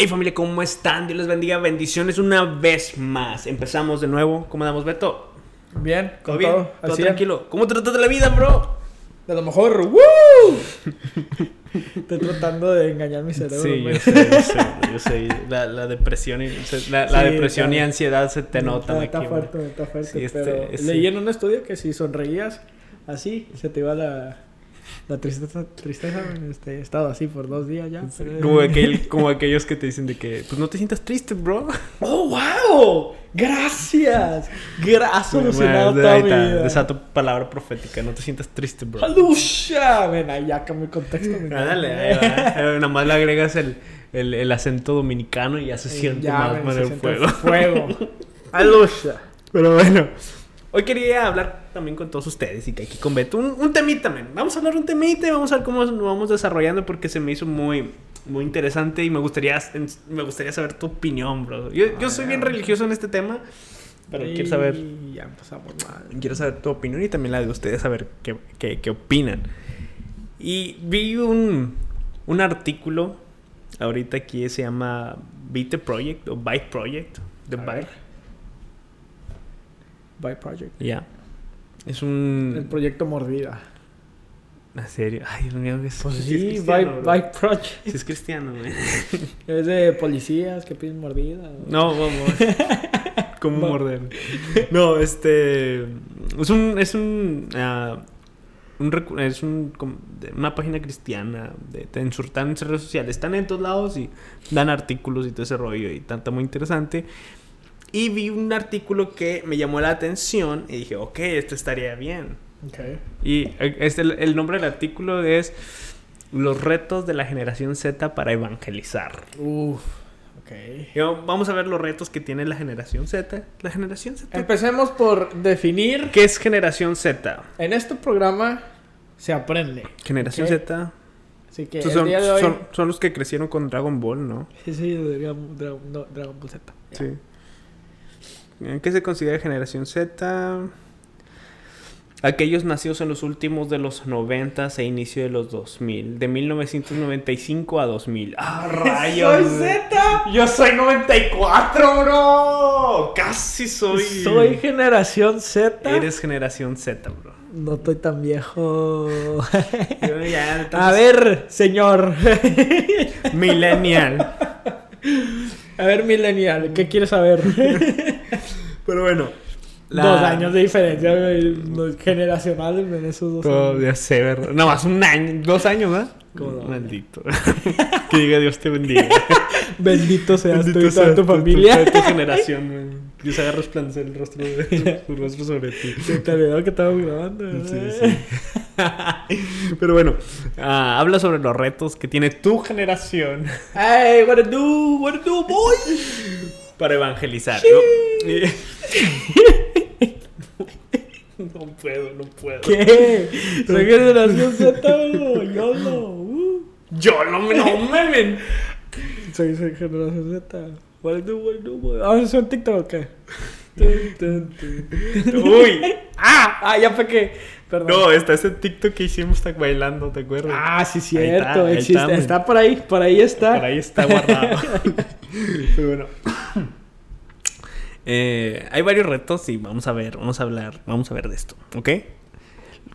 Hey familia, ¿cómo están? Dios les bendiga, bendiciones una vez más. Empezamos de nuevo. ¿Cómo damos, Beto? Bien, ¿Todo bien? todo. ¿Todo al cien. tranquilo? ¿Cómo te tratas de la vida, bro? De lo mejor, ¡woo! Estoy tratando de engañar mi cerebro. Sí, yo sé, yo sé, yo sé. La, la depresión, y, la, la Sí, depresión y ansiedad se te notan Está, está fuerte, está fuerte. Sí, este- pero este- leí en un estudio que si sonreías así, se te iba la, la tristeza. Tristeza, este, he estado así por dos días ya. pero- Como, aquel- como aquellos que te dicen de que, pues no te sientas triste, bro. ¡Oh, wow! ¡Gracias! Gra- Has solucionado Bueno, toda mi vida. Desato palabra profética, no te sientas triste, bro. ¡Alusha! Ven, ahí ya cambió el contexto. Ah, dale, ahí va. Eh, Nada más le agregas el, el, el acento dominicano y ya se siente Ya, más ven, se el siente fuego. fuego. ¡Alusha! Pero bueno, hoy quería hablar también con todos ustedes y que aquí con Beto. Un, un temita, men. Vamos a hablar un temita y vamos a ver cómo nos vamos desarrollando porque se me hizo muy, muy interesante y me gustaría, me gustaría saber tu opinión, bro. Yo, yo soy bien religioso en este tema, pero quiero saber, Y ya empezamos mal. quiero saber tu opinión y también la de ustedes, saber qué, qué, qué opinan. Y vi un, un artículo ahorita aquí se llama the Project o Byte Project. The A Byte. By Project. Ya. Es El un. proyecto Mordida. ¿En serio? Ay, Dios mío. Es, Pues sí es By, by Project. Sí es cristiano, güey. Es de policías que piden mordida. ¿o? No, vamos. ¿Cómo Va. morder? No, este. Es un. Es un. ah, un recu- es un, una página cristiana. De, te insultan en redes sociales. Están en todos lados y dan artículos y todo ese rollo. Y tanta muy interesante. Y vi un artículo que me llamó la atención. Y dije, ok, esto estaría bien. Ok. Y eh, este, el, nombre del artículo es Los retos de la generación Z para evangelizar. Uf. Ok. Y vamos a ver los retos que tiene la generación Z. La generación Z. Empecemos por definir. ¿Qué es generación Z? En este programa se aprende. Generación Ok. Z. Así que el son, día de hoy. son, son los que crecieron con Dragon Ball, ¿no? Sí, sí, Dragon, Dragon- no, Dragon Ball Z. Sí. ¿En qué se considera generación Z? Aquellos nacidos en los últimos de los 90 e inicio de los 2000. De 1995 a 2000. ¡Ah, rayos! ¡Soy! Z! Yo soy 94, bro. Casi soy. Soy generación Z. Eres generación Z, bro. No estoy tan viejo. Yo ya, A ver, señor. Millennial. A ver, Millennial, ¿qué quieres saber? Pero bueno. la- Dos años de diferencia no- generacional en esos dos años. ya sé, ¿verdad? No, más un año. Dos años, ¿verdad? ¿Cómo? Maldito. que diga Dios te bendiga. Bendito seas tú y Bendito toda tu familia. Tu, tu generación, güey. Dios haga resplandecer el rostro, de, su rostro sobre ti. Se te olvidó que estábamos grabando. ¿verdad? Sí, sí. Pero bueno, ah, habla sobre los retos que tiene tu generación Hey, what to do, what to do, boy. Para evangelizar. ¿no? No puedo, no puedo. ¿Qué? Soy generación Z, bro. YOLO. Uh. Yo no me, no me ven. Soy, soy generación Z. What do, what do, boy. ¿Vamos a hacer un TikTok qué? Uy. Ah, ah, ya fue que. Perdón. No, está ese TikTok que hicimos está bailando, ¿te acuerdas? Ah, sí, Ahí cierto. está, ahí existe. está, por ahí, por ahí está. Por ahí está guardado. Pero bueno. Eh, hay varios retos y vamos a ver, vamos a hablar, vamos a ver de esto, ¿ok?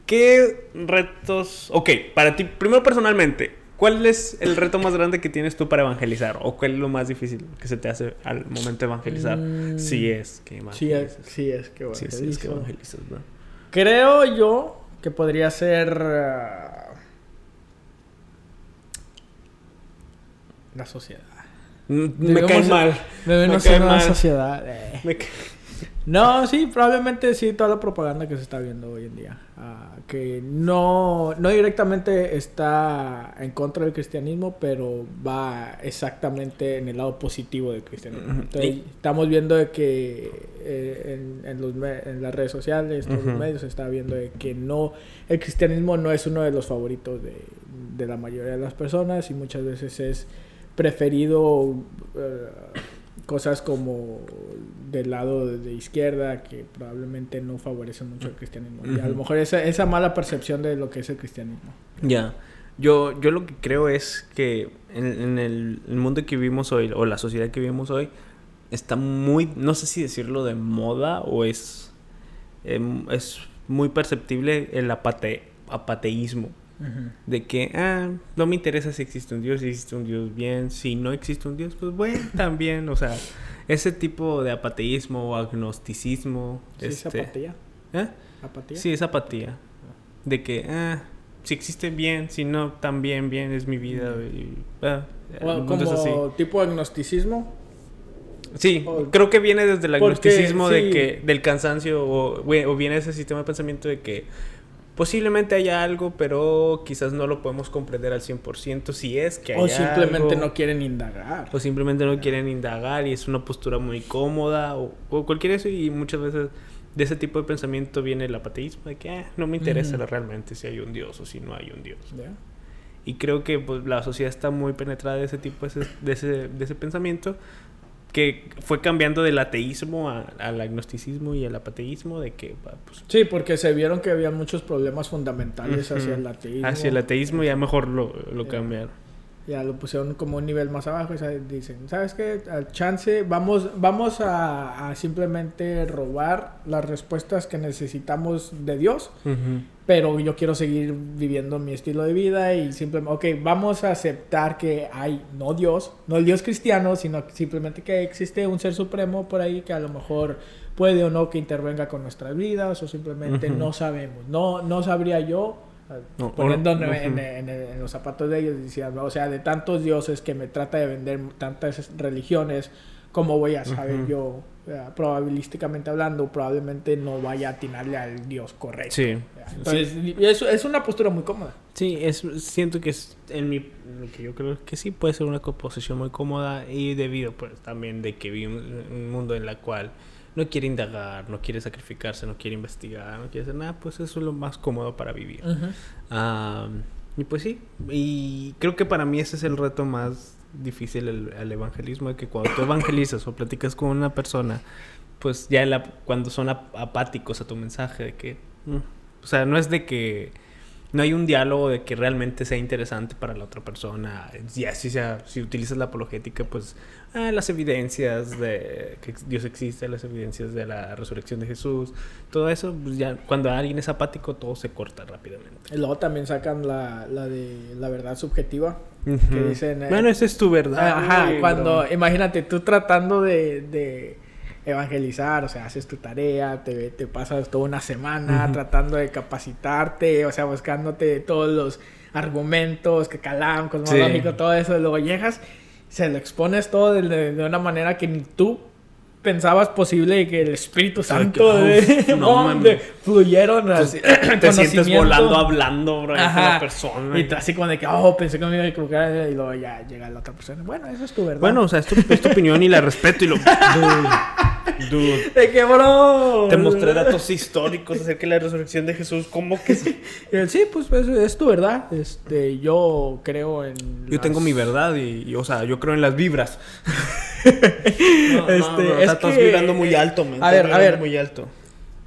¿Qué retos? Ok, para ti, primero personalmente, ¿cuál es el reto más grande que tienes tú para evangelizar? ¿O cuál es lo más difícil que se te hace al momento de evangelizar? Mm, Si es que evangelizas. sí, es que Sí, sí, es que evangelizas, ¿no? Creo yo que podría ser. ah, la sociedad. Mm, Me cae mal. Me no ser cae mal. sociedad. eh. Me ca- No, sí, probablemente sí, toda la propaganda que se está viendo hoy en día. ah, que no, no directamente está en contra del cristianismo, pero va exactamente en el lado positivo del cristianismo. Entonces, estamos viendo de que eh, en, en los me- en las redes sociales, todos los medios, se está viendo de que no, el cristianismo no es uno de los favoritos de, de la mayoría de las personas y muchas veces es preferido eh, cosas como del lado de, izquierda que probablemente no favorecen mucho el cristianismo. Y a lo mejor esa, esa mala percepción de lo que es el cristianismo. Ya. Yo, yo lo que creo es que en, en el, el mundo que vivimos hoy, o la sociedad que vivimos hoy, está muy, no sé si decirlo de moda o es, em, es muy perceptible el apate, apateísmo. De que, ah, no me interesa si existe un Dios, si existe un Dios bien, si no existe un Dios, pues bueno, también, o sea, ese tipo de apateísmo o agnosticismo. Sí, es este, apatía. ¿eh? Apatía. Sí, es apatía. De que, ah, si existe bien, si no, también bien es mi vida. Y, ah, O el mundo es así. como tipo agnosticismo. Sí, o- creo que viene desde el porque, agnosticismo de que, del cansancio o, o viene ese sistema de pensamiento de que posiblemente haya algo, pero quizás no lo podemos comprender al 100% si es que hay O simplemente algo. no quieren indagar. O simplemente no quieren indagar y es una postura muy cómoda o, o cualquier eso y muchas veces de ese tipo de pensamiento viene el apateísmo de que ah, no me interesa realmente si hay un Dios o si no hay un Dios. ¿Ya? Y creo que pues, la sociedad está muy penetrada de ese tipo, de ese, de ese, de ese pensamiento que fue cambiando del ateísmo a- al agnosticismo y al apateísmo de que pues, Sí, porque se vieron que había muchos problemas fundamentales Ujú. hacia el ateísmo. hacia el ateísmo ya mejor lo, lo Ya. cambiaron. Ya lo pusieron como un nivel más abajo. o sea, dicen, ¿sabes qué? Al chance, vamos, vamos a, a simplemente robar las respuestas que necesitamos de Dios. Pero yo quiero seguir viviendo mi estilo de vida y simplemente, ok, vamos a aceptar que hay no Dios, no el Dios cristiano, sino simplemente que existe un ser supremo por ahí que a lo mejor puede o no que intervenga con nuestras vidas o simplemente Ujú. no sabemos. No, no sabría yo, No, poniéndome o- en, en- en- en los zapatos de ellos, diciendo, o sea, de tantos dioses que me trata de vender tantas religiones, ¿cómo voy a saber yo? Probabilísticamente hablando, probablemente no vaya a atinarle al Dios correcto. Sí. Entonces, es, es una postura muy cómoda. Sí, es, siento que es en mi lo que yo creo que sí puede ser una composición muy cómoda y debido pues también de que vivimos en un mundo en la cual no quiere indagar, no quiere sacrificarse, no quiere investigar, no quiere hacer nada, pues eso es lo más cómodo para vivir. Ah, y pues sí, y creo que para mí ese es el reto más difícil el, el evangelismo, de que cuando tú evangelizas o platicas con una persona, pues ya la- cuando son ap- apáticos a tu mensaje, de que, mm, o sea, no es de que no hay un diálogo de que realmente sea interesante para la otra persona, ya si, sea, si utilizas la apologética, pues ah, las evidencias de que Dios existe, las evidencias de la resurrección de Jesús, todo eso, pues ya cuando alguien es apático todo se corta rápidamente. Y luego también sacan la, la de la verdad subjetiva. Ujú. dicen, eh, bueno, esa es tu verdad. Ajá, cuando, imagínate, tú tratando de, de evangelizar, o sea, haces tu tarea, te, te pasas toda una semana tratando de capacitarte, o sea, buscándote todos los argumentos, que calam, cosmológico, Sí. todo eso, y luego llegas, se lo expones todo de, una manera que ni tú pensabas posible y que el Espíritu sea, Santo que, de, uf, no, fluyeron así, te sientes volando hablando, bro, con la persona. Y así como de que, oh, pensé que me iba a equivocar y luego ya llega la otra persona. Bueno, eso es tu verdad. Bueno, o sea, es tu, es tu opinión y la respeto y lo... Dude, dude. de que, bro. Te mostré datos históricos acerca de la resurrección de Jesús. ¿Cómo que sí? Sí, pues es, es tu verdad. Este, yo creo en. Yo las- tengo mi verdad y, y, o sea, yo creo en las vibras. Este, bro, o es sea, estás que- vibrando muy alto, man. A ver, a ver. muy alto.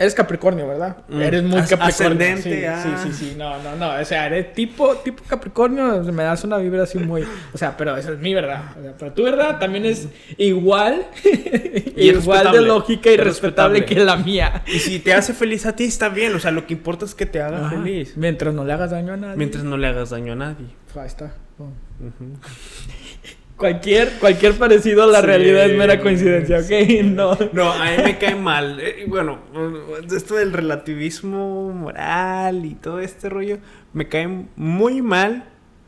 Eres Capricornio, ¿verdad? Mm. Eres muy As- Capricornio. ascendente, sí, ah. sí, sí, sí. No, no, no. O sea, eres tipo, tipo Capricornio. Me das una vibra así muy. O sea, pero esa es mi verdad. O sea, pero tu verdad también es igual. Y igual de lógica y Es respetable que la mía. Y si te hace feliz a ti, está bien. O sea, lo que importa es que te haga Ajá. feliz. Mientras no le hagas daño a nadie. Mientras no le hagas daño a nadie. Ahí está. Ujú. Cualquier, cualquier parecido a la Sí, realidad es mera coincidencia, ¿ok? No. No, a mí me cae mal. Eh, bueno, esto del relativismo moral y todo este rollo me cae muy mal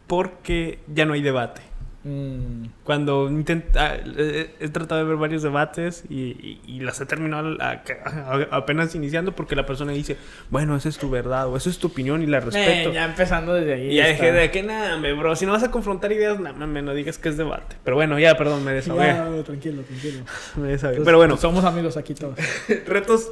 porque ya no hay debate. Mm, Cuando intenta, eh, he tratado de ver varios debates y, y- y las he terminado a- a- apenas iniciando porque la persona dice, bueno, esa es tu verdad o esa es tu opinión y la respeto. eh, ya empezando desde ahí. y ya dejé de que nada, me, bro, si no vas a confrontar ideas, nada, me no digas que es debate. Pero bueno, ya, perdón, me desahogué. Ya, tranquilo, tranquilo. Me desahogué. Pues, Pero bueno, pues somos amigos aquí todos. retos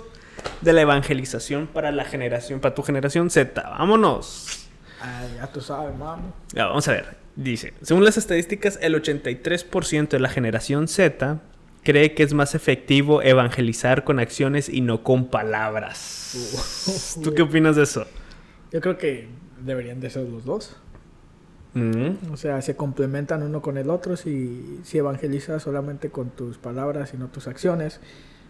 de la evangelización para la generación, para tu generación Z. Vámonos. Ay, ya tú sabes, mami. Ya, vamos a ver. Dice, según las estadísticas, el 83% de la generación Z cree que es más efectivo evangelizar con acciones y no con palabras. ¿Tú qué opinas de eso? Yo creo que deberían de ser los dos. Mm. O sea, se complementan uno con el otro. Si, si evangelizas solamente con tus palabras y no tus acciones,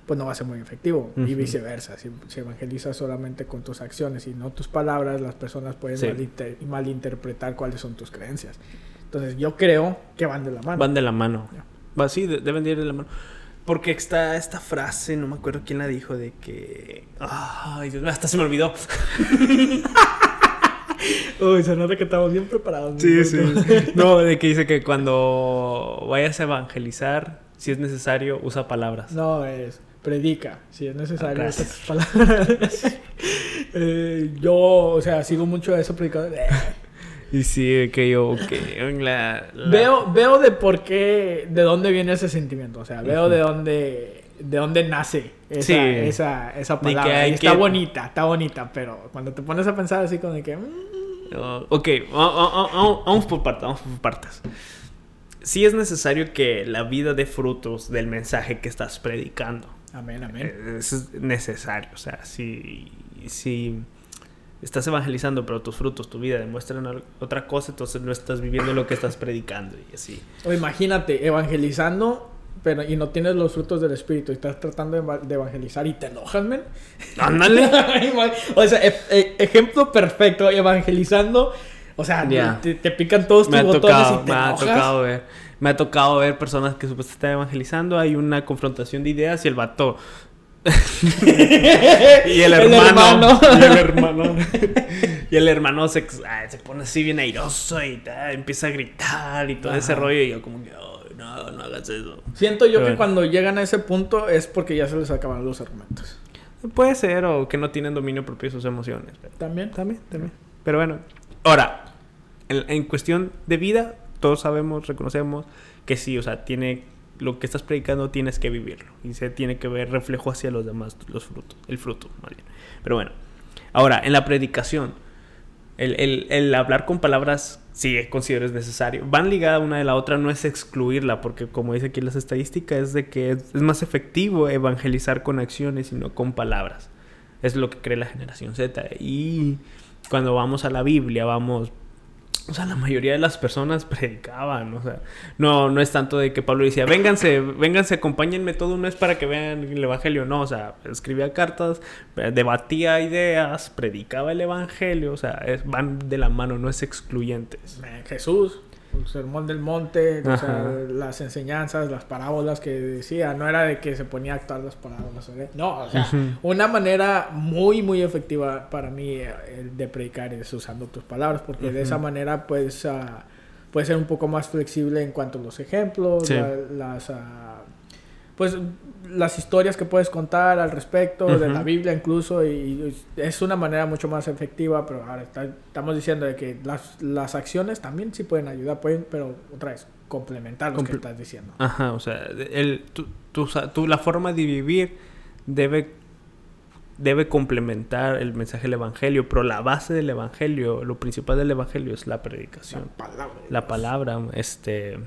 pues no va a ser muy efectivo. Y Ujú. viceversa. Si, si evangelizas solamente con tus acciones y no tus palabras, las personas pueden Sí. malinter- malinterpretar cuáles son tus creencias. Entonces, yo creo que van de la mano. Van de la mano. Va, sí, de- deben de ir de la mano. Porque está esta frase, no me acuerdo quién la dijo, de que... Ay, Dios mío, hasta se me olvidó. Uy, se nota que estamos bien preparados. Sí, sí. No, de que dice que cuando vayas a evangelizar, si es necesario, usa palabras. No, es predica, si es necesario. Ah, tus palabras. Eh, yo, o sea, sigo mucho a eso predicador. Y sí, que yo, que la, la- Veo, veo de por qué, de dónde viene ese sentimiento. O sea, veo de dónde, de dónde nace esa, Sí. esa, esa Ni que palabra. hay Y está que- bonita, está bonita, pero cuando te pones a pensar así como de que... Oh, ok, va- va- va- vamos, vamos por partes, vamos por partes. Sí es necesario que la vida dé frutos del mensaje que estás predicando. Amén, amén. Eh, Eso es necesario. O sea, si, si estás evangelizando, pero tus frutos, tu vida demuestran otra cosa, entonces no estás viviendo lo que estás predicando y así. O imagínate, evangelizando, pero y no tienes los frutos del Espíritu y estás tratando de, eva- de evangelizar y te enojas, men. Ándale. o sea, e- e- ejemplo perfecto, evangelizando. O sea, Ya. te, te pican todos tus me ha botones tocado, y te me ha enojas. tocado ver. Me ha tocado ver personas que supuestamente están evangelizando, hay una confrontación de ideas y el vato y el hermano, y el hermano y el hermano se, ah, se pone así bien airoso y tal, empieza a gritar y todo ese rollo y yo como que "Ay, no, no hagas eso. Siento yo Pero que bueno. cuando llegan a ese punto es porque ya se les acaban los argumentos. Puede ser o que no tienen dominio propio de sus emociones. También. También, también. Pero bueno, ahora, en, en cuestión de vida, todos sabemos, reconocemos que sí, o sea, tiene lo que estás predicando tienes que vivirlo y se tiene que ver reflejo hacia los demás, los frutos, el fruto, más bien. Pero bueno, ahora, en la predicación, el, el- hablar con palabras, sí, considero es necesario. Van ligadas una de la otra, no es excluirla, porque como dice aquí las estadísticas, es de que es, es más efectivo evangelizar con acciones y no con palabras. Es lo que cree la generación Z. Y cuando vamos a la Biblia, vamos... O sea, la mayoría de las personas predicaban, o sea, no, no es tanto de que Pablo decía, vénganse, vénganse, acompáñenme todo un mes para que vean el Evangelio, no, o sea, escribía cartas, eh, debatía ideas, predicaba el Evangelio, o sea, van de la mano, no es excluyentes. Eh, Jesús, el sermón del monte, o sea, las enseñanzas, las parábolas que decía, no era de que se ponía a actuar las parábolas, ¿eh? no, o sea, una manera muy, muy efectiva para mí eh, de predicar es usando tus palabras, porque de esa manera pues ah, puedes ser un poco más flexible en cuanto a los ejemplos, Sí. la- las... ah, pues las historias que puedes contar al respecto de la Biblia incluso y es una manera mucho más efectiva pero ahora está- estamos diciendo de que las, las acciones también sí pueden ayudar pueden pero otra vez complementar lo que estás diciendo. Ajá, o sea, el, tu, tu- tu- la forma de vivir debe, debe complementar el mensaje del Evangelio, pero la base del Evangelio, lo principal del Evangelio es la la predicación. palabra de La palabra, este,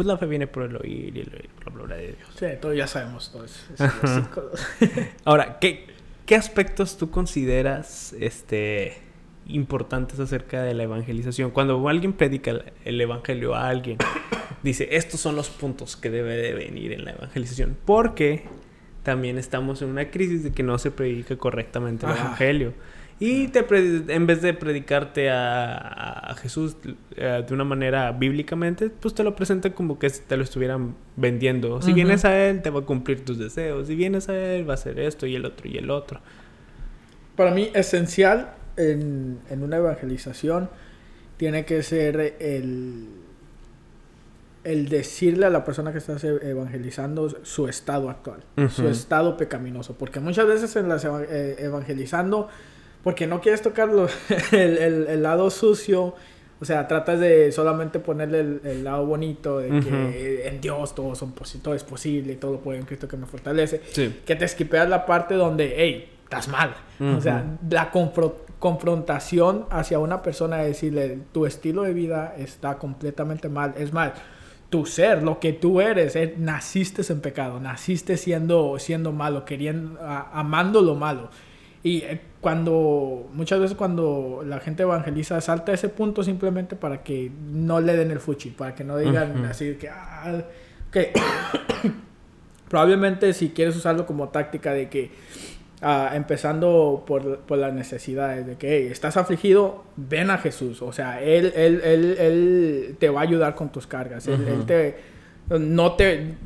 pues la fe viene por el oír y el oír por la palabra de Dios. sí todos ya sabemos Ajá. versículos. Ahora, ¿qué, qué aspectos tú consideras este, importantes acerca de la evangelización? Cuando alguien predica el, el evangelio a alguien, dice, estos son los puntos que debe de venir en la evangelización. Porque también estamos en una crisis de que no se predica correctamente el Ajá. evangelio. Y te en vez de predicarte a, Jesús eh, de una manera bíblicamente, pues te lo presentan como que te lo estuvieran vendiendo. Si vienes a Él, te va a cumplir tus deseos. Si vienes a Él, va a hacer esto y el otro y el otro. para mí esencial en, en una evangelización tiene que ser el, el decirle a la persona que estás evangelizando su estado actual, su estado pecaminoso. Porque muchas veces en las eh, evangelizando, porque no quieres tocar el, el- el lado sucio, o sea, tratas de solamente ponerle el, el lado bonito, de Ujú. que en Dios todo, son todo es posible todo lo puedo en Cristo que me fortalece Sí. que te esquipeas la parte donde, hey, estás mal. O sea, la confro- confrontación hacia una persona, decirle, tu estilo de vida está completamente mal. Es mal. Tu ser, lo que tú eres, eh, naciste en pecado, naciste siendo, siendo malo, queriendo, a- amando lo malo. Y eh, cuando muchas veces cuando la gente evangeliza salta ese punto simplemente para que no le den el fuchi, para que no digan así que ah, probablemente si quieres usarlo como táctica de que ah, empezando por, por, las necesidades de que estás afligido, ven a Jesús, o sea, él, él, él, él te va a ayudar con tus cargas, él te no te,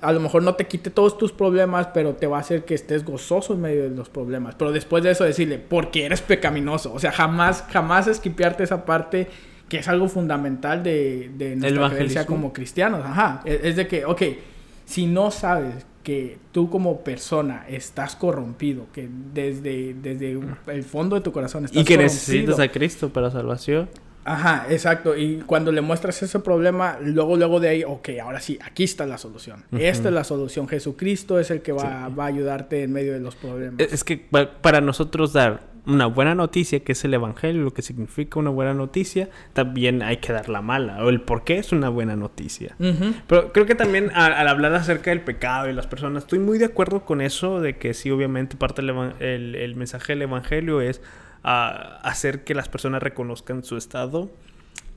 a lo mejor no te quite todos tus problemas, pero te va a hacer que estés gozoso en medio de los problemas. Pero después de eso decirle, porque eres pecaminoso. O sea, jamás, jamás esquipearte esa parte que es algo fundamental de, de nuestra creencia como cristianos. Ajá. Es, es, de que, ok, si no sabes que tú como persona estás corrompido, que desde, desde el fondo de tu corazón estás Y que necesitas a Cristo para salvación. Ajá, exacto. Y cuando le muestras ese problema, luego, luego de ahí, ok, ahora sí, aquí está la solución. Esta es la solución. Jesucristo es el que va, va, a ayudarte en medio de los problemas. Es que para nosotros dar una buena noticia, que es el Evangelio, lo que significa una buena noticia, también hay que dar la mala, o el por qué es una buena noticia. Pero creo que también al, hablar acerca del pecado y las personas, estoy muy de acuerdo con eso, de que sí, obviamente parte del el, el mensaje del Evangelio es a hacer que las personas reconozcan su estado.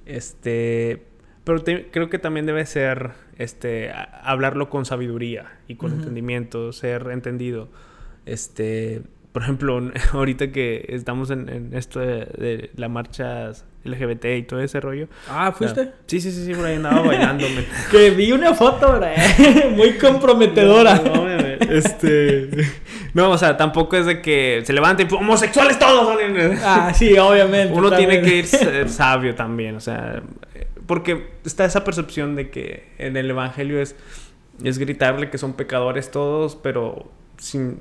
Este, pero creo que también debe ser este hablarlo con sabiduría y con entendimiento, ser entendido. Este, por ejemplo, ahorita que estamos en, esto de, la marcha LGBT y todo ese rollo. Ah, ¿fuiste? sí, sí, sí, sí, por ahí andaba bailando. que vi una foto, muy comprometedora. No, este. No, o sea, tampoco es de que se levanten homosexuales todos. Ah, sí, obviamente. Uno tiene que ir sabio también, o sea. Porque está esa percepción de que en el evangelio es, es gritarle que son pecadores todos, pero sin,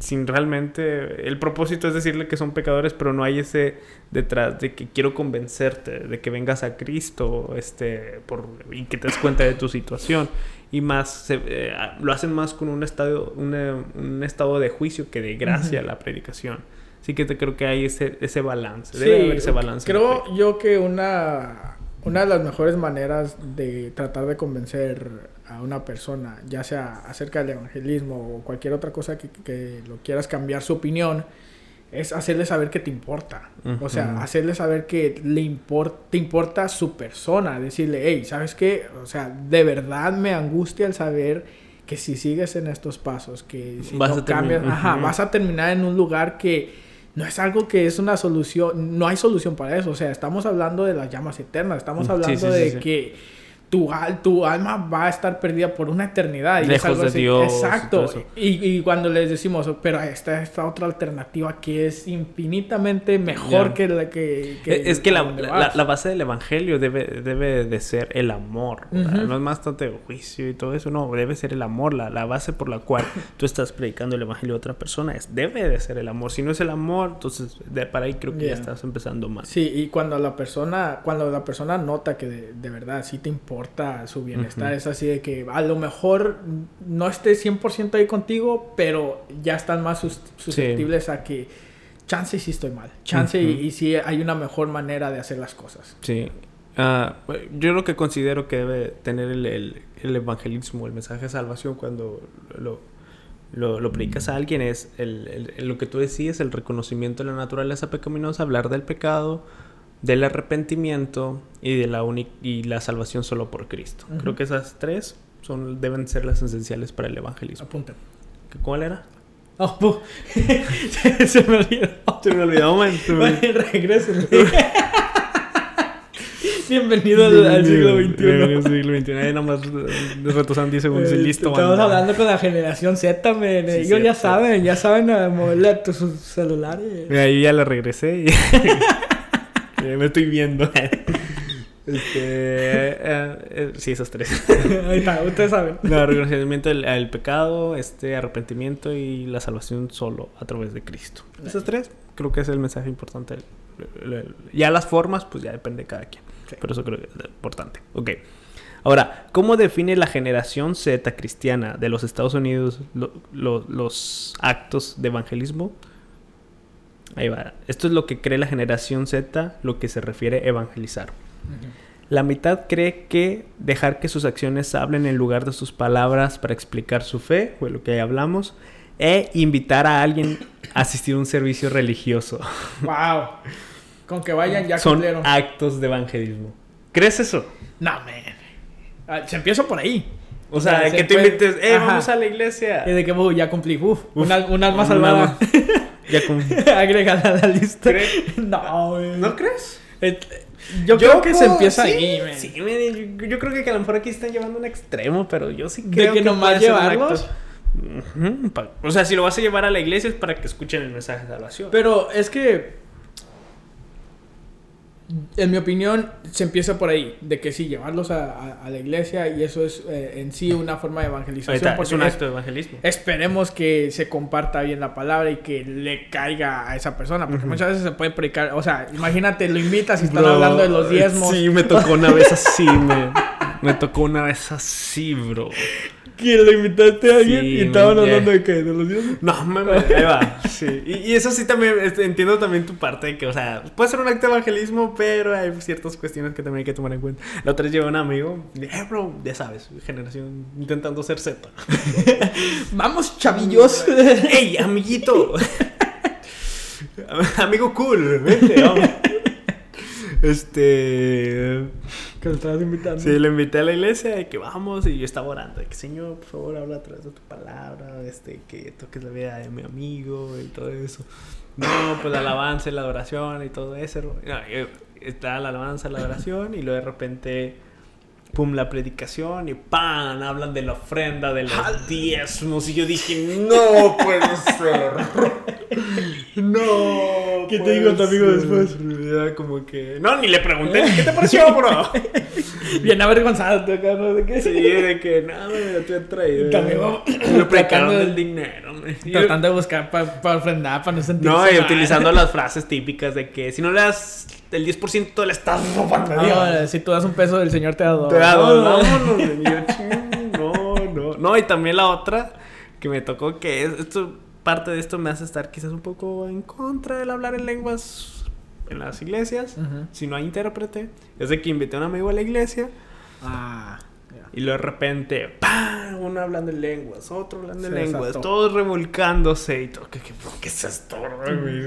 sin, realmente... El propósito es decirle que son pecadores, pero no hay ese detrás de que quiero convencerte, de que vengas a Cristo este, por, y que te des cuenta de tu situación. Y más, eh, lo hacen más con un estado, un estado de juicio que de gracia la predicación. Así que te creo que hay ese, ese balance. Debe haber ese balance. Creo yo que una, una de las mejores maneras de tratar de convencer a una persona, ya sea acerca del evangelismo o cualquier otra cosa que, que lo quieras cambiar su opinión, es hacerle saber que te importa. O sea, hacerle saber que le te importa su persona. Decirle, hey, ¿sabes qué? O sea, de verdad me angustia el saber que si sigues en estos pasos, que si vas no a cambias, ajá, vas a terminar en un lugar que no es algo que es una solución, no hay solución para eso. O sea, estamos hablando de las llamas eternas, estamos hablando de que tu, tu alma va a estar perdida por una eternidad. Y Lejos de Dios. Exacto. Y, y, cuando les decimos, pero esta, esta otra alternativa que es infinitamente mejor que la que... es que la, la, base del evangelio debe, debe de ser el amor. No es más tanto juicio y todo eso, no, debe ser el amor. La, la base por la cual tú estás predicando el evangelio a otra persona es, debe de ser el amor. Si no es el amor, entonces de, para ahí creo que ya estás empezando mal. Sí, y cuando la persona, cuando la persona nota que de, de verdad sí te importa su bienestar. Es así de que a lo mejor no esté 100% ahí contigo, pero ya están más susceptibles a que chance si estoy mal. Chance y, si hay una mejor manera de hacer las cosas. Sí. Ah, yo lo que considero que debe tener el, el, evangelismo, el mensaje de salvación cuando lo, lo, lo predicas a alguien es el, lo que tú decías, el reconocimiento de la naturaleza pecaminosa, hablar del pecado, del arrepentimiento y de la y la salvación solo por Cristo. Creo que esas tres son deben ser las esenciales para el evangelismo. Apunta. ¿Cuál era? Oh, se, me olvidó. Se me olvidó, man. Regresen. Bienvenido al, siglo XXI. Bienvenido al siglo XXI. Ahí nomás retosando 10 segundos y eh, listo. Estamos hablando con la generación Z, men. Ellos ya saben, ya saben a moverle a sus celulares. Mira, ahí ya le regresé. Y... me estoy viendo. Este, eh, eh, sí, esos tres. Ahí está, ustedes saben. No, reconocimiento del pecado, este arrepentimiento y la salvación solo a través de Cristo. Esos tres creo que es el mensaje importante. Ya las formas, pues ya depende de cada quien. Pero eso creo que es importante. Ok. Ahora, ¿cómo define la generación Z cristiana de los Estados Unidos los actos de evangelismo? Ahí va. Esto es lo que cree la generación Z, lo que se refiere a evangelizar. La mitad cree que dejar que sus acciones hablen en lugar de sus palabras para explicar su fe, fue lo que hablamos. E invitar a alguien a asistir a un servicio religioso. Wow. Con que vayan ya Son cumplieron. actos de evangelismo. ¿Crees eso? No, man. Ah, Se empieza por ahí. O sea, se que te puede- invites, eh, Ajá. vamos a la iglesia. Y de que ya cumplí. Uf, Uf, un alma una salvada. Ya con... Agrégala a la lista. ¿Cree? No, güey. ¿No crees? Eh, Yo, creo que se puedo- empieza sí, ahí, man. Sí, man, yo, yo creo que a lo mejor aquí están llevando un extremo, pero yo sí ¿De creo que nomás llevarlos? Ujú, pa- O sea, si lo vas a llevar a la iglesia es para que escuchen el mensaje de salvación. Pero es que. En mi opinión, se empieza por ahí. De que sí, llevarlos a, a- a la iglesia y eso es eh, en sí una forma de evangelización. está, es un acto de evangelismo. Esperemos que se comparta bien la palabra y que le caiga a esa persona. Porque muchas veces se puede predicar. O sea, imagínate, lo invitas y están Bro, hablando de los diezmos. Sí, me tocó una vez así, me, me tocó una vez así, bro. Que le invitaste a alguien Sí, y estaban man, hablando de qué? De los diezmos. No, mames, ahí va. Sí. Y, y eso sí también entiendo también tu parte de que, o sea, puede ser un acto de evangelismo, pero hay ciertas cuestiones que también hay que tomar en cuenta. La otra vez llevé a un amigo, eh, bro, ya sabes, generación intentando ser Z. Vamos, chavillos. ¡Ey, amiguito! Amigo cool, vente, vamos. Este. que lo estabas invitando. Sí, lo invité a la iglesia y que vamos y yo estaba orando. de que Señor, por favor, habla a través de tu palabra. Este, que toques la vida de mi amigo y todo eso. No, pues la alabanza y la adoración y todo eso. No, está la alabanza, la adoración y luego de repente. Pum, la predicación y ¡pam! Hablan de la ofrenda, de los diezmos. Y yo dije, ¡No puede ser! ¡No! ¿Qué te puede dijo tu amigo ser". después? Como que. No, ni le pregunté, ¿qué te pareció, bro? Bien avergonzado, acá, no sé qué. Sí, de que nada, me lo traído. También vamos- Me predicaron tratando de- del dinero. me- Tratando de buscar para ofrendar, para no sentirse No, y utilizando las frases típicas de que si no le das el 10% le estás robando a. Ahora, si tú das un peso, el Señor te da dos. Te da No, dos, no. No, no. No, y también la otra que me tocó que es, esto, parte de esto me hace estar quizás un poco en contra del hablar en lenguas en las iglesias. Ujú. Si no hay intérprete. Es de que invité a un amigo a la iglesia. Ah. Y luego de repente, ¡pam! Uno hablando en lenguas, otro hablando en lenguas, desató. todos revolcándose y todo. ¿Qué, qué, qué es esto?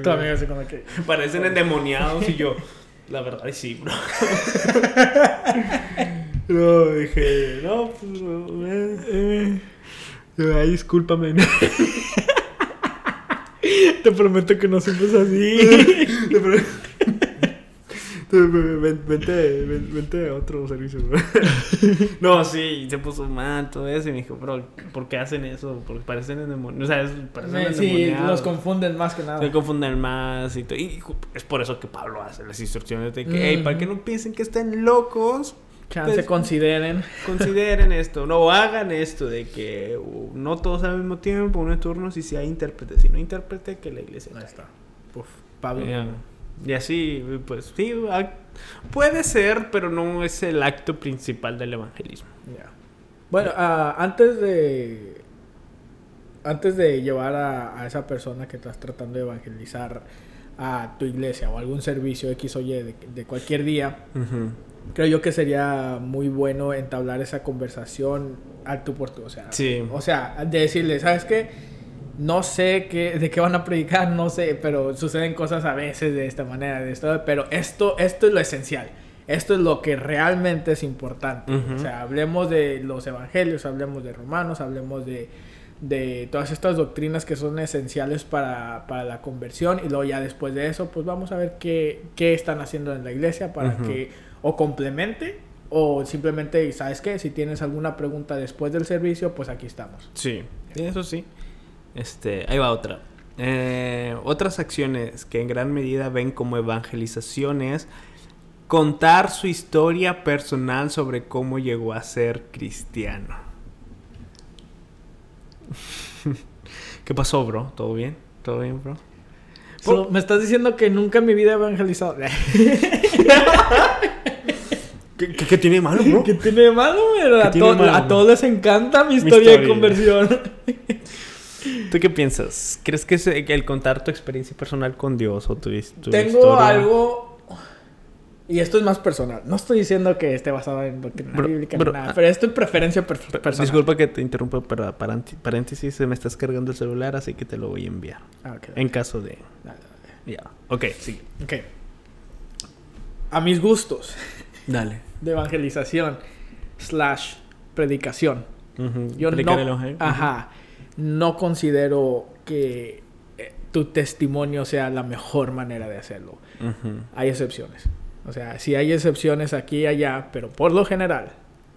Tu amigo así como que... Parecen endemoniados y yo, la verdad, sí, bro. no, dije, no, pues, no, eh, eh. Ay, discúlpame. Te prometo que no siempre es así. Te pro- Te- ven- Vente, ven- vente a otro servicio. No, sí, se puso mal todo eso y me dijo, bro, ¿por qué hacen eso? Porque parecen endemoniados. O sea, es- parecen sí, los confunden más que nada. Se confunden más y. Y es por eso que Pablo hace las instrucciones de que, hey, para que no piensen que estén locos, Chance pues, consideren. consideren esto, no hagan esto de que uh, no todos al mismo tiempo, uno en turno, si hay intérprete, si no hay intérprete, que la iglesia. Ahí está. Uf, Pablo. Y así, pues sí, ac- puede ser, pero no es el acto principal del evangelismo. Ya. Bueno, ah, antes de. Antes de llevar a, a esa persona que estás tratando de evangelizar a tu iglesia o algún servicio X o Y de, de cualquier día, creo yo que sería muy bueno entablar esa conversación al tú por tú. O sea, Sí. o sea de decirle, ¿sabes qué? No sé qué, de qué van a predicar, no sé, pero suceden cosas a veces de esta manera, de esto, pero esto, esto es lo esencial. Esto es lo que realmente es importante. O sea, hablemos de los evangelios, hablemos de romanos, hablemos de, de todas estas doctrinas que son esenciales para, para la conversión y luego ya después de eso, pues vamos a ver qué, qué están haciendo en la iglesia para que o complemente o simplemente, ¿sabes qué? Si tienes alguna pregunta después del servicio, pues aquí estamos. Sí, sí, eso sí. Este, ahí va otra. Eh, otras acciones que en gran medida ven como evangelizaciones, contar su historia personal sobre cómo llegó a ser cristiano. ¿Qué pasó, bro? ¿Todo bien? ¿Todo bien, bro? So, me estás diciendo que nunca en mi vida he evangelizado. ¿Qué, qué- qué tiene de malo, bro? ¿Qué tiene de malo? Pero a, tiene de to- malo? a todos les encanta mi historia, de historia. conversión. ¿Tú qué piensas? ¿Crees que, el contar tu experiencia personal con Dios o tu, tu Tengo historia- algo Y esto es más personal. No estoy diciendo que esté basado en doctrina Bro- bíblica bro, ni nada, ah. pero esto es preferencia per- Pe- personal. Disculpa que te interrumpa, pero paréntesis, se me estás cargando el celular, así que te lo voy a enviar. Ah, ok, En caso de... dale, Ya. Ok, sí. Ok. A mis gustos Dale. de evangelización slash predicación. Yo Predicar no, el evangelio. ajá, no considero que eh, tu testimonio sea la mejor manera de hacerlo. Hay excepciones. O sea, sí hay excepciones aquí y allá, pero por lo general,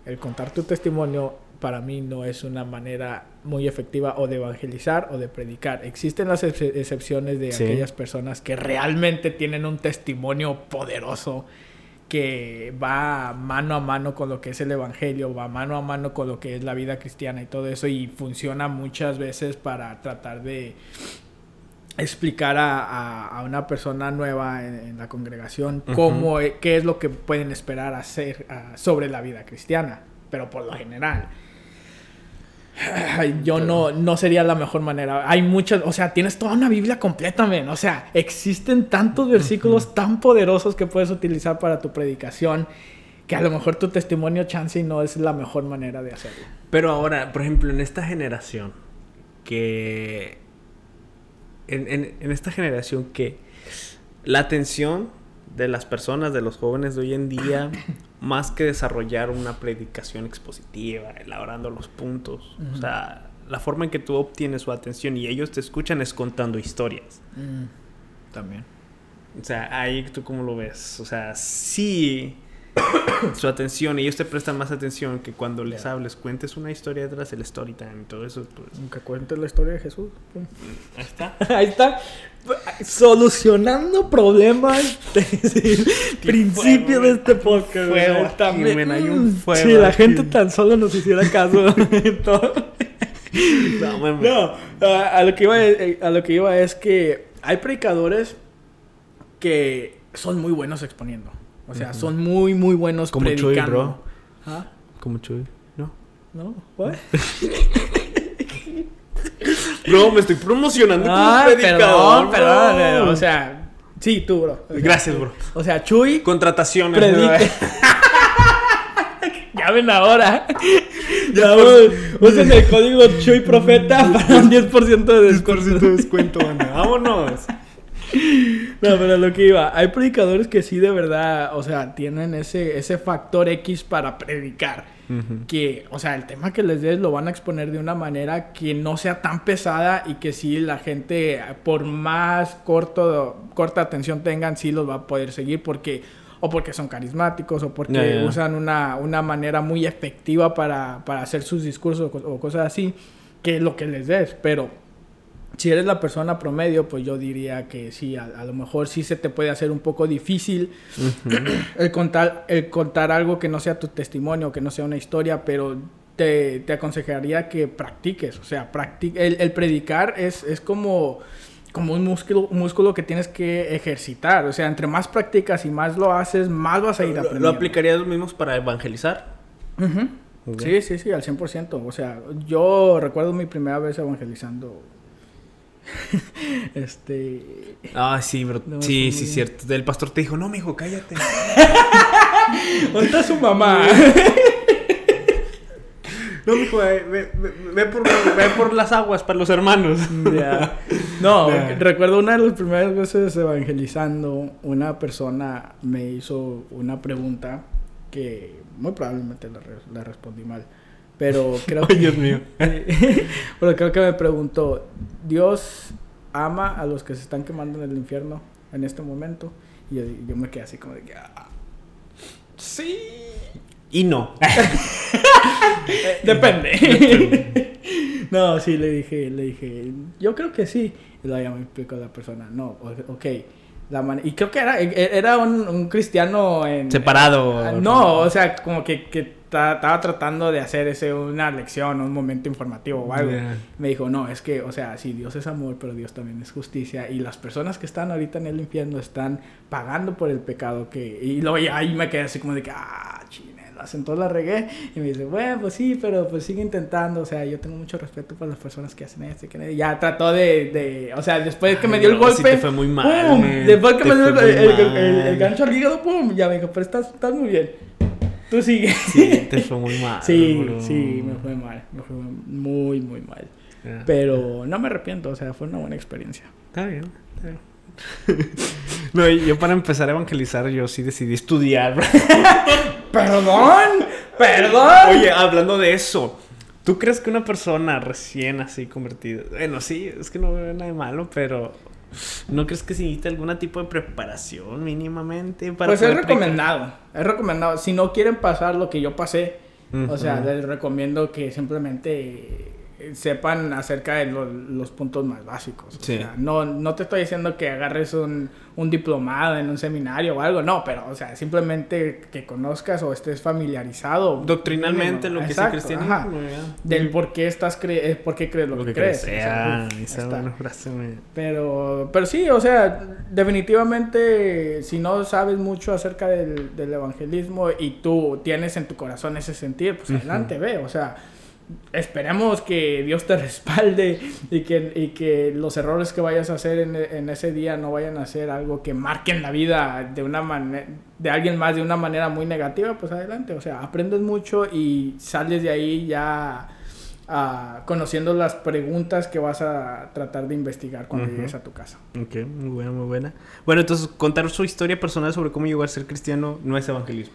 el contar tu testimonio para mí no es una manera muy efectiva o de evangelizar o de predicar. Existen las ex- excepciones de Sí. aquellas personas que realmente tienen un testimonio poderoso que va mano a mano con lo que es el evangelio, va mano a mano con lo que es la vida cristiana y todo eso y funciona muchas veces para tratar de explicar a, a- a una persona nueva en, en la congregación cómo, e- qué es lo que pueden esperar hacer ah, sobre la vida cristiana, pero por lo general. Yo no, no sería la mejor manera. Hay muchas, o sea, tienes toda una Biblia completa, men. O sea, existen tantos versículos tan poderosos que puedes utilizar para tu predicación que a lo mejor tu testimonio chance y no es la mejor manera de hacerlo. Pero ahora, por ejemplo, en esta generación, que... En, en- en esta generación que la atención de las personas, de los jóvenes de hoy en día, más que desarrollar una predicación expositiva, elaborando los puntos, o sea, la forma en que tú obtienes su atención y ellos te escuchan es contando historias. También. O sea, ahí tú cómo lo ves. O sea, sí, su atención, ellos te prestan más atención que cuando les hables, cuentes una historia detrás del story time y todo eso. Pues, Nunca cuentes la historia de Jesús. Ahí está. Ahí está. Solucionando problemas. desde principio de este podcast. fuego También. hay un Mm, fuego Si la aquí. gente tan solo nos hiciera caso. No, man, No, a, a lo que iba, eh, a lo que iba es que hay predicadores que son muy buenos exponiendo. O sea, son muy, muy buenos Como Chuy, predicando. bro. ¿Ah? Como Chuy. No. ¿No? ¿What? Bro, me estoy promocionando Ah, como predicador. perdón, perdón. O sea, sí, tú, bro. O sea, Gracias, bro. O sea, Chuy Contrataciones. ya ven ahora. Ya vos- usen el código Chuy Profeta para un 10% de descuento. de descuento, banda. Vámonos. No, pero lo que iba, hay predicadores que sí de verdad, o sea, tienen ese, ese factor X para predicar. Ujú. Que, o sea, el tema que les des lo van a exponer de una manera que no sea tan pesada y que sí la gente, por más corto, corta atención tengan, sí los va a poder seguir porque, o porque son carismáticos, o porque Ya, ya. usan una, una manera muy efectiva para, para hacer sus discursos o, o cosas así, que es lo que les des. Pero si eres la persona promedio, pues yo diría que sí, a, a lo mejor sí se te puede hacer un poco difícil el contar, el contar algo que no sea tu testimonio, que no sea una historia, pero te, te aconsejaría que practiques. O sea, practi- el, el predicar es, es como, como un músculo, músculo que tienes que ejercitar. O sea, entre más practicas y más lo haces, más vas a ir ¿Lo, aprendiendo. ¿Lo aplicarías lo mismo para evangelizar? Sí, sí, sí, al 100%. O sea, yo recuerdo mi primera vez evangelizando. este. Ah, sí, bro. No, sí, sí, cierto. El pastor te dijo, no, mijo, cállate. ¿Dónde está su mamá? No, mijo, ve, ve, ve- ve por, ve por las aguas para los hermanos. Ya. No, recuerdo una de las primeras veces evangelizando, una persona me hizo una pregunta que muy probablemente la respondí mal. Pero creo que... Dios mío. pero creo que me preguntó, ¿Dios ama a los que se están quemando en el infierno en este momento? Y yo, yo me quedé así como de que... "Ah, sí. Y no. Eh, Depende. no, sí, le dije, le dije, yo creo que sí. Y luego ya me explicó la persona, no, ok. La man- y creo que era, e- era un, un cristiano en... Separado. No, o sea, como que, que ta- estaba tratando de hacer ese una lección, un momento informativo o algo. Me dijo, no, es que, o sea, sí, Dios es amor, pero Dios también es justicia. Y las personas que están ahorita en el infierno están pagando por el pecado que... Y luego ya ahí me quedé así como de que, ah, chine, lo hacen, todo la regué. Y me dice, bueno, pues sí, pero pues sigue intentando. O sea, yo tengo mucho respeto por las personas que hacen esto y que ya trató de, de, o sea, después que me dio el golpe. Sí te fue muy mal. ¡pum! Después que me dio el, el, gancho al hígado, pum, ya me dijo, pero estás, estás muy bien. Tú sigue. Sí, te fue muy mal. sí, sí, me fue mal. Me fue muy, muy mal. Pero no me arrepiento, o sea, fue una buena experiencia. Está bien, está bien. no, yo para empezar a evangelizar, yo sí decidí estudiar. perdón, perdón. Oye, hablando de eso, ¿tú crees que una persona recién así convertida, bueno, sí, es que no veo nada de malo, pero ¿no crees que se necesita algún tipo de preparación mínimamente? Para pues es recomendado, es recomendado. Si no quieren pasar lo que yo pasé, o sea, les recomiendo que simplemente sepan acerca de los puntos más básicos. O sea, no, no te estoy diciendo que agarres un, un, diplomado en un seminario o algo, no, pero, o sea, simplemente que conozcas o estés familiarizado. Doctrinalmente lo que es el cristianismo. Del por qué estás cre eh, por qué crees lo, que, crees. pero, pero sí, o sea, definitivamente, si no sabes mucho acerca del, del evangelismo y tú tienes en tu corazón ese sentir, pues adelante, ve, o sea esperemos que Dios te respalde y que, y que los errores que vayas a hacer en, en, ese día no vayan a ser algo que marquen la vida de una manera de alguien más de una manera muy negativa, pues adelante, o sea, aprendes mucho y sales de ahí ya uh, conociendo las preguntas que vas a tratar de investigar cuando llegues a tu casa. Ok, muy buena, muy buena. Bueno, entonces contar su historia personal sobre cómo llegó a ser cristiano no es evangelismo.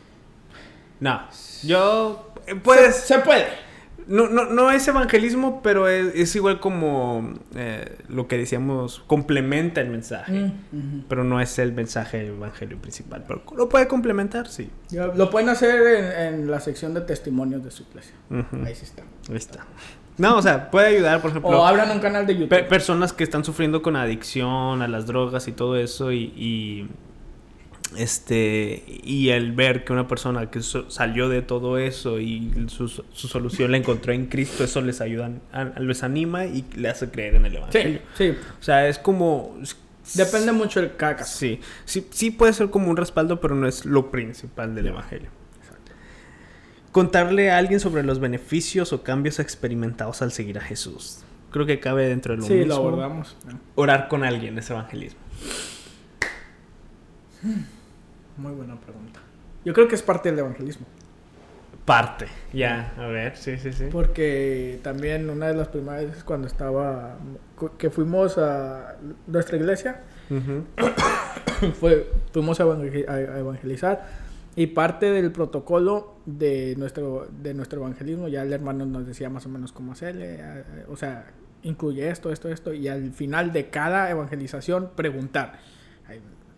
No, yo... Pues... se puede. No, no, no es evangelismo, pero es, igual como eh, lo que decíamos, complementa el mensaje. Mm, pero no es el mensaje del evangelio principal. Pero lo puede complementar, sí. Lo pueden hacer en, la sección de testimonios de su iglesia. Ahí sí está. Ahí está. No, o sea, puede ayudar, por ejemplo. O hablan un canal de YouTube. personas que están sufriendo con adicción a las drogas y todo eso y este y el ver que una persona que salió de todo eso y su, solución la encontró en Cristo eso les ayuda les anima y le hace creer en el evangelio. Sí, o sea es como depende mucho del caca sí sí sí puede ser como un respaldo pero no es lo principal del evangelio. Contarle a alguien sobre los beneficios o cambios experimentados al seguir a Jesús. Creo que cabe dentro de lo mismo sí lo abordamos. orar con alguien es evangelismo muy buena pregunta. Yo creo que es parte del evangelismo. Parte, ya, a ver, sí, sí, sí. Porque también una de las primeras veces cuando estaba, que fuimos a nuestra iglesia, fue, fuimos a evangelizar y parte del protocolo de nuestro, de nuestro evangelismo, ya el hermano nos decía más o menos cómo hacerle, o sea, incluye esto, esto, esto, y al final de cada evangelización preguntar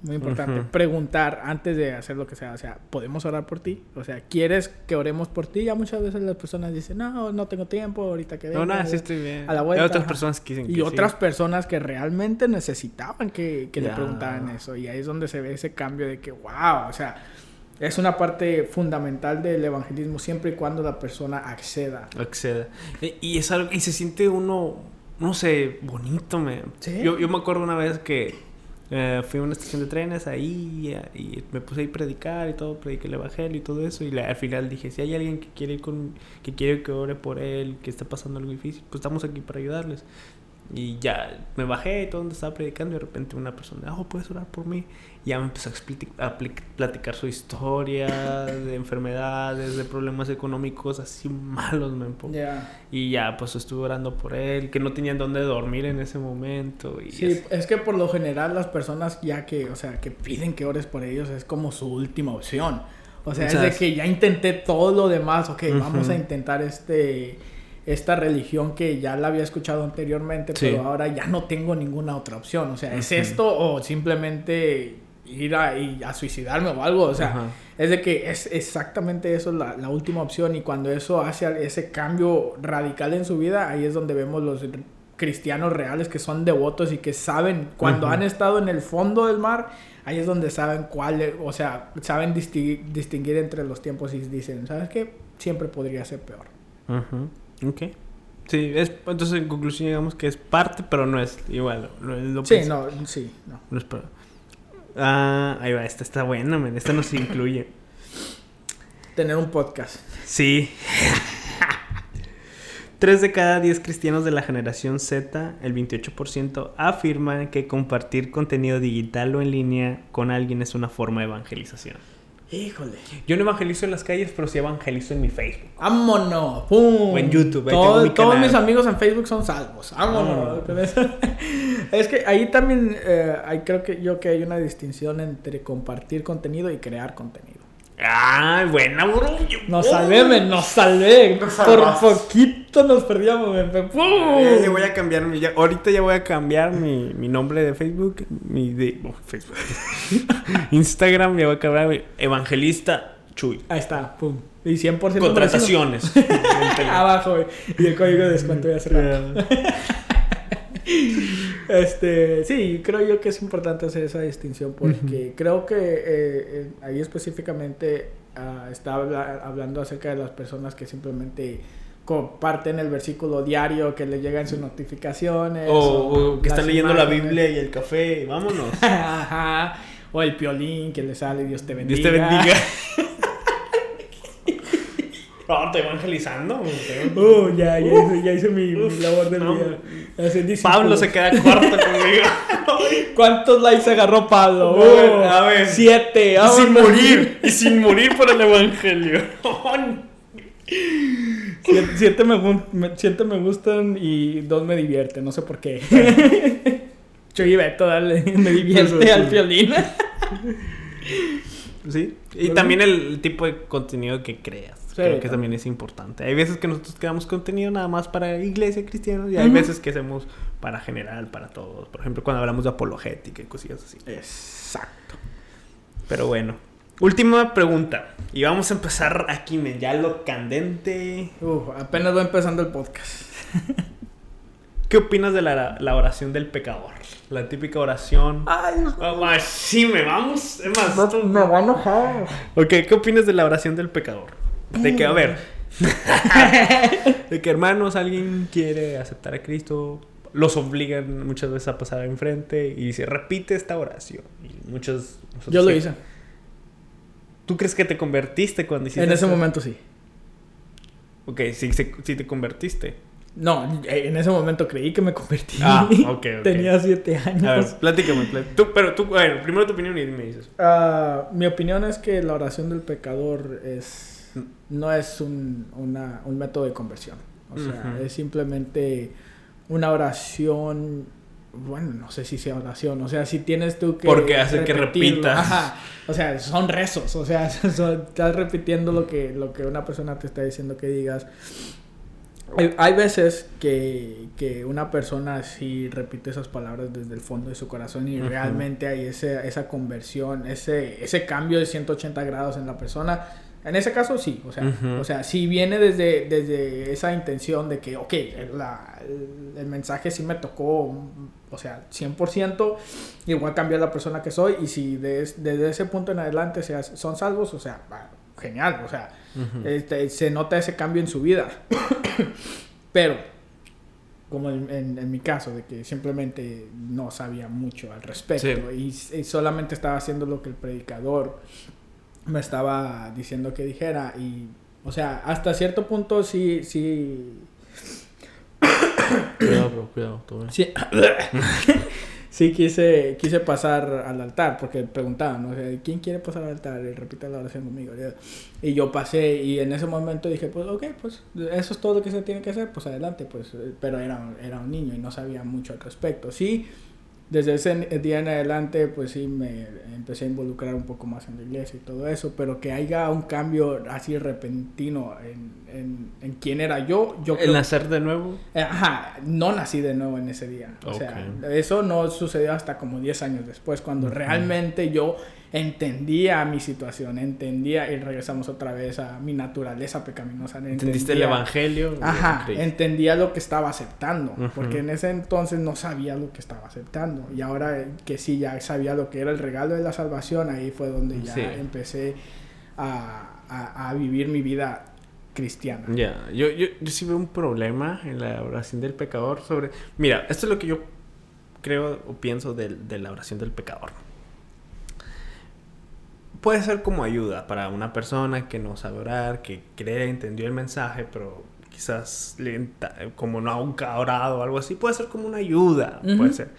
muy importante, preguntar antes de hacer lo que sea, o sea, ¿podemos orar por ti? O sea, ¿quieres que oremos por ti? Ya muchas veces las personas dicen, no, no tengo tiempo, ahorita que No, nada, sí estoy bien. A la vuelta. Hay otras personas que dicen Y otras personas que realmente necesitaban que, que le preguntaran eso. Y ahí es donde se ve ese cambio de que, wow, o sea, es una parte fundamental del evangelismo siempre y cuando la persona acceda. Acceda. Y, es algo, y se siente uno, no sé, bonito, me. ¿Sí? Yo, yo me acuerdo una vez que eh, fui a una estación de trenes ahí y, me puse ahí a predicar y todo, prediqué el evangelio y todo eso. Y al final dije: si hay alguien que quiere, con, que quiere que ore por él, que está pasando algo difícil, pues estamos aquí para ayudarles. Y ya me bajé y todo donde estaba predicando y de repente una persona, oh, puedes orar por mí. Y ya me empezó a, platicar su historia de enfermedades, de problemas económicos así malos, me Y ya, pues estuve orando por él, que no tenían dónde dormir en ese momento. Y sí, es que por lo general las personas ya que, o sea, que piden que ores por ellos es como su última opción. O sea, es de que ya intenté todo lo demás, ok, vamos a intentar este esta religión que ya la había escuchado anteriormente, pero ahora ya no tengo ninguna otra opción. O sea, ¿es esto o simplemente ir a, a, suicidarme o algo? O sea, es de que es exactamente eso la, la, última opción y cuando eso hace ese cambio radical en su vida, ahí es donde vemos los cristianos reales que son devotos y que saben, cuando han estado en el fondo del mar, ahí es donde saben cuál, o sea, saben distinguir, distinguir entre los tiempos y dicen, ¿sabes qué? Siempre podría ser peor. Ok. Sí, es, entonces en conclusión digamos que es parte, pero no es igual. No es lo sí, no, sí, no. no Ah, ahí va, esta está buena, man. Esta nos incluye. tener un podcast. Sí. Tres de cada diez cristianos de la generación Z, el 28%, afirman que compartir contenido digital o en línea con alguien es una forma de evangelización. Híjole. Yo no evangelizo en las calles, pero sí evangelizo en mi Facebook. ¡Vámonos! ¡Pum! O en YouTube, Todo- mi todos mis amigos en Facebook son salvos. ¡Vámonos! Eso. es que ahí también eh, hay, creo que yo que hay una distinción entre compartir contenido y crear contenido. ¡Ah, buena, bro! Nos salvé, men, nos salvé. Nos Por poquito nos perdíamos, men. ¡Pum! Ya, ya voy a cambiar mi, ya- ahorita ya voy a cambiar mi, mi nombre de Facebook, mi de oh, Facebook. Instagram ya voy a cambiar mi evangelista Chuy. Ahí está, pum. Y 100% Contrataciones. Abajo, güey. Y el código de descuento ya cerrado. Este, sí, creo yo que es importante hacer esa distinción porque creo que eh, eh, ahí específicamente ah, está habla- hablando acerca de las personas que simplemente comparten el versículo diario, que les llegan sus notificaciones. o, o que están leyendo la. Biblia y el café. Vámonos. Ajá. O el piolín que le sale, Dios te bendiga. Dios te bendiga. No, estoy evangelizando. Uh, ya, ya, hice, ya hice mi, mi labor del no. día. Pablo se queda cuarto conmigo. ¿Cuántos likes agarró Pablo? A ver, a ver. Siete. Y sin morir. Y sin morir por el evangelio. Siete, siete me, siete gustan y dos me divierten. No sé por qué. Chuy y Beto, dale, me divierte al violín. Sí. Y también el tipo de contenido que creas. Sí, Creo que también. también es importante. Hay veces que nosotros creamos contenido nada más para iglesia cristiana y hay veces que hacemos para general, para todos. Por ejemplo, cuando hablamos de apologética y cosillas así. Exacto. Pero bueno. Última pregunta. Y vamos a empezar aquí, men, ya lo candente. Uf, apenas va empezando el podcast. ¿Qué opinas de la, la oración del pecador? La típica oración. Ay, Ah, sí, me vamos. Es más, no, me va a enojar. Ok, ¿qué opinas de la oración del pecador? De que, a ver, de que hermanos, alguien quiere aceptar a Cristo, los obligan muchas veces a pasar enfrente y se repite esta oración. Y muchos. Yo lo hice. ¿Tú crees que te convertiste cuando hiciste En ese esto? momento sí. Ok, sí, sí, sí te convertiste. No, en ese momento creí que me convertí. Ah, ok, ok. Tenía siete A ver, años. platícame. plat- Tú, pero tú, a ver, primero tu opinión y me dices. Ah, mi opinión es que la oración del pecador es no es un, una- un método de conversión. O sea, es simplemente una oración. Bueno, no sé si sea oración. O sea, si tienes tú que. Porque hace que repetirlo. repitas. Ajá. O sea, son rezos. O sea, son- estás repitiendo lo que, lo que una persona te está diciendo que digas. Hay, hay veces que, que una persona sí repite esas palabras desde el fondo de su corazón y realmente hay ese, esa conversión, ese, ese cambio de 180 grados en la persona. En ese caso sí, o sea, o sea sí viene desde, desde esa intención de que, ok, la- el, el mensaje sí me tocó, o sea, 100%, y voy a cambiar la persona que soy, y si des- desde ese punto en adelante seas- son salvos, o sea, genial, o sea, este, se nota ese cambio en su vida. Pero, como en, en- en mi caso, de que simplemente no sabía mucho al respecto y, y solamente estaba haciendo lo que el predicador me estaba diciendo que dijera y, o sea, hasta cierto punto sí, sí, Cuidado, bro, cuidado. sí, sí quise, quise pasar al altar porque preguntaban, ¿no? O sea, ¿quién quiere pasar al altar? Y repite la oración conmigo. Y yo pasé y en ese momento dije, pues ok, pues eso es todo lo que se tiene que hacer, pues adelante, pues, pero era, era un niño y no sabía mucho al respecto. Sí, desde ese día en adelante, pues sí, me empecé a involucrar un poco más en la iglesia y todo eso, pero que haya un cambio así repentino en, en, en quién era yo, yo ¿El creo nacer de nuevo? eh, Ajá, no nací de nuevo en ese día. O sea, eso no sucedió hasta como 10 años después, cuando realmente yo entendía mi situación, entendía y regresamos otra vez a mi naturaleza pecaminosa. ¿Entendiste el evangelio? Ajá, entendía lo que estaba aceptando, porque en ese entonces no sabía lo que estaba aceptando. Y ahora que sí ya sabía lo que era el regalo de la salvación, ahí fue donde ya Sí. empecé a, a- a vivir mi vida cristiana. Ya, yo, yo, yo sí veo un problema en la oración del pecador sobre... Mira, esto es lo que yo creo o pienso del- de, la oración del pecador. Puede ser como ayuda para una persona que no sabe orar, que cree, entendió el mensaje, pero quizás lenta, como no ha orado o algo así, puede ser como una ayuda, puede ser.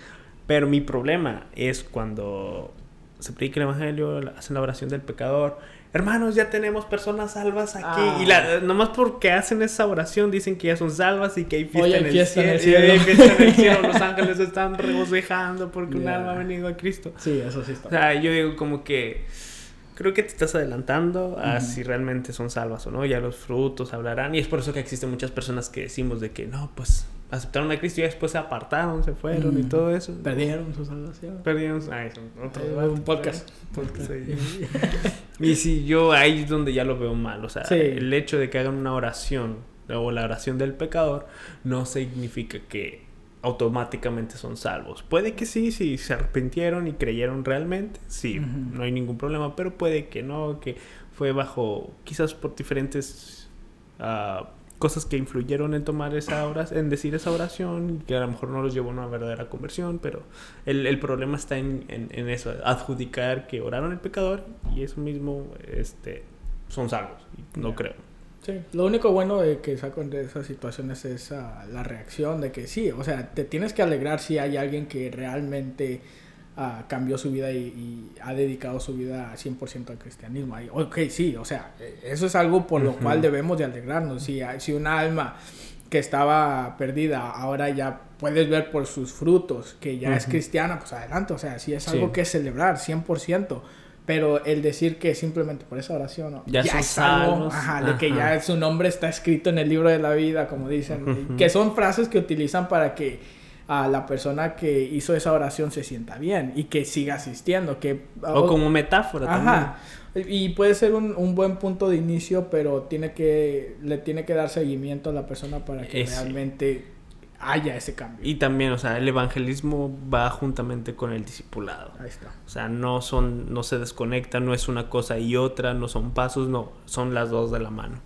Pero mi problema es cuando se predica el evangelio, hacen la oración del pecador. Hermanos, ya tenemos personas salvas aquí. Y la, nomás porque hacen esa oración dicen que ya son salvas y que hay fiesta, en, el cielo, hay fiesta en el cielo. Los ángeles están regocijando porque un alma ha venido a Cristo. Sí, eso sí está. O sea, yo digo como que creo que te estás adelantando a si realmente son salvas o no. Ya los frutos hablarán. Y es por eso que existen muchas personas que decimos de que no, pues aceptaron a Cristo y después se apartaron, se fueron y todo eso. Perdieron su salvación. Perdieron. Ay, son un podcast. y si yo ahí es donde ya lo veo mal. O sea, el hecho de que hagan una oración o la oración del pecador no significa que automáticamente son salvos. Puede que sí, si se arrepintieron y creyeron realmente, sí, no hay ningún problema, pero puede que no, que fue bajo, quizás por diferentes uh, cosas que influyeron en tomar esa oración, en decir esa oración, que a lo mejor no los llevó a una verdadera conversión, pero el, el problema está en, en, eso, adjudicar que oraron el pecador y eso mismo este, son salvos, no creo. Sí, lo único bueno de que saco de esas situaciones es uh, la reacción de que sí, o sea, te tienes que alegrar si hay alguien que realmente uh, cambió su vida y, y, ha dedicado su vida 100% al cristianismo. Y, ok, sí, o sea, eso es algo por lo cual debemos de alegrarnos. Si, si un alma que estaba perdida ahora ya puedes ver por sus frutos que ya es cristiana, pues adelante, o sea, sí es algo que celebrar 100%. Pero el decir que simplemente por esa oración ya, es algo, ajá, de que ya su nombre está escrito en el libro de la vida, como dicen, que son frases que utilizan para que a la persona que hizo esa oración se sienta bien y que siga asistiendo. Que, o, como metáfora ajá, Y puede ser un, un, buen punto de inicio, pero tiene que, le tiene que dar seguimiento a la persona para que realmente haya ese cambio. Y también, o sea, el evangelismo va juntamente con el discipulado. Ahí está. O sea, no son, no se desconectan, no es una cosa y otra, no son pasos, no, son las dos de la mano.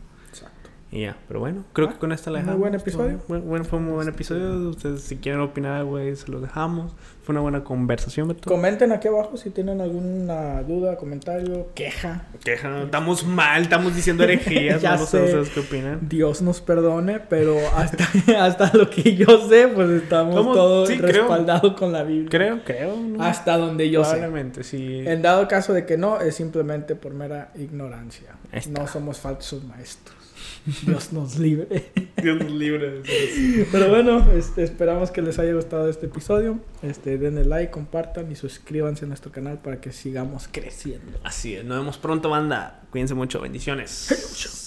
Y ya, pero bueno, creo que ah, con esta la dejamos. Muy buen episodio. Bueno, fue un muy buen episodio. Ustedes, si quieren opinar, güey, se lo dejamos. Fue una buena conversación, Beto. Comenten aquí abajo si tienen alguna duda, comentario, queja. Queja, estamos mal, estamos diciendo herejías. ya no sé ustedes qué opinan. Dios nos perdone, pero hasta, hasta lo que yo sé, pues estamos todos respaldados con la Biblia. Creo, creo. Hasta donde yo Probablemente, sí. En dado caso de que no, es simplemente por mera ignorancia. No somos falsos maestros. Dios nos libre. Dios nos libre. Pero bueno, este, esperamos que les haya gustado este episodio. Este, denle like, compartan y suscríbanse a nuestro canal para que sigamos creciendo. Así es. Nos vemos pronto, banda. Cuídense mucho. Bendiciones.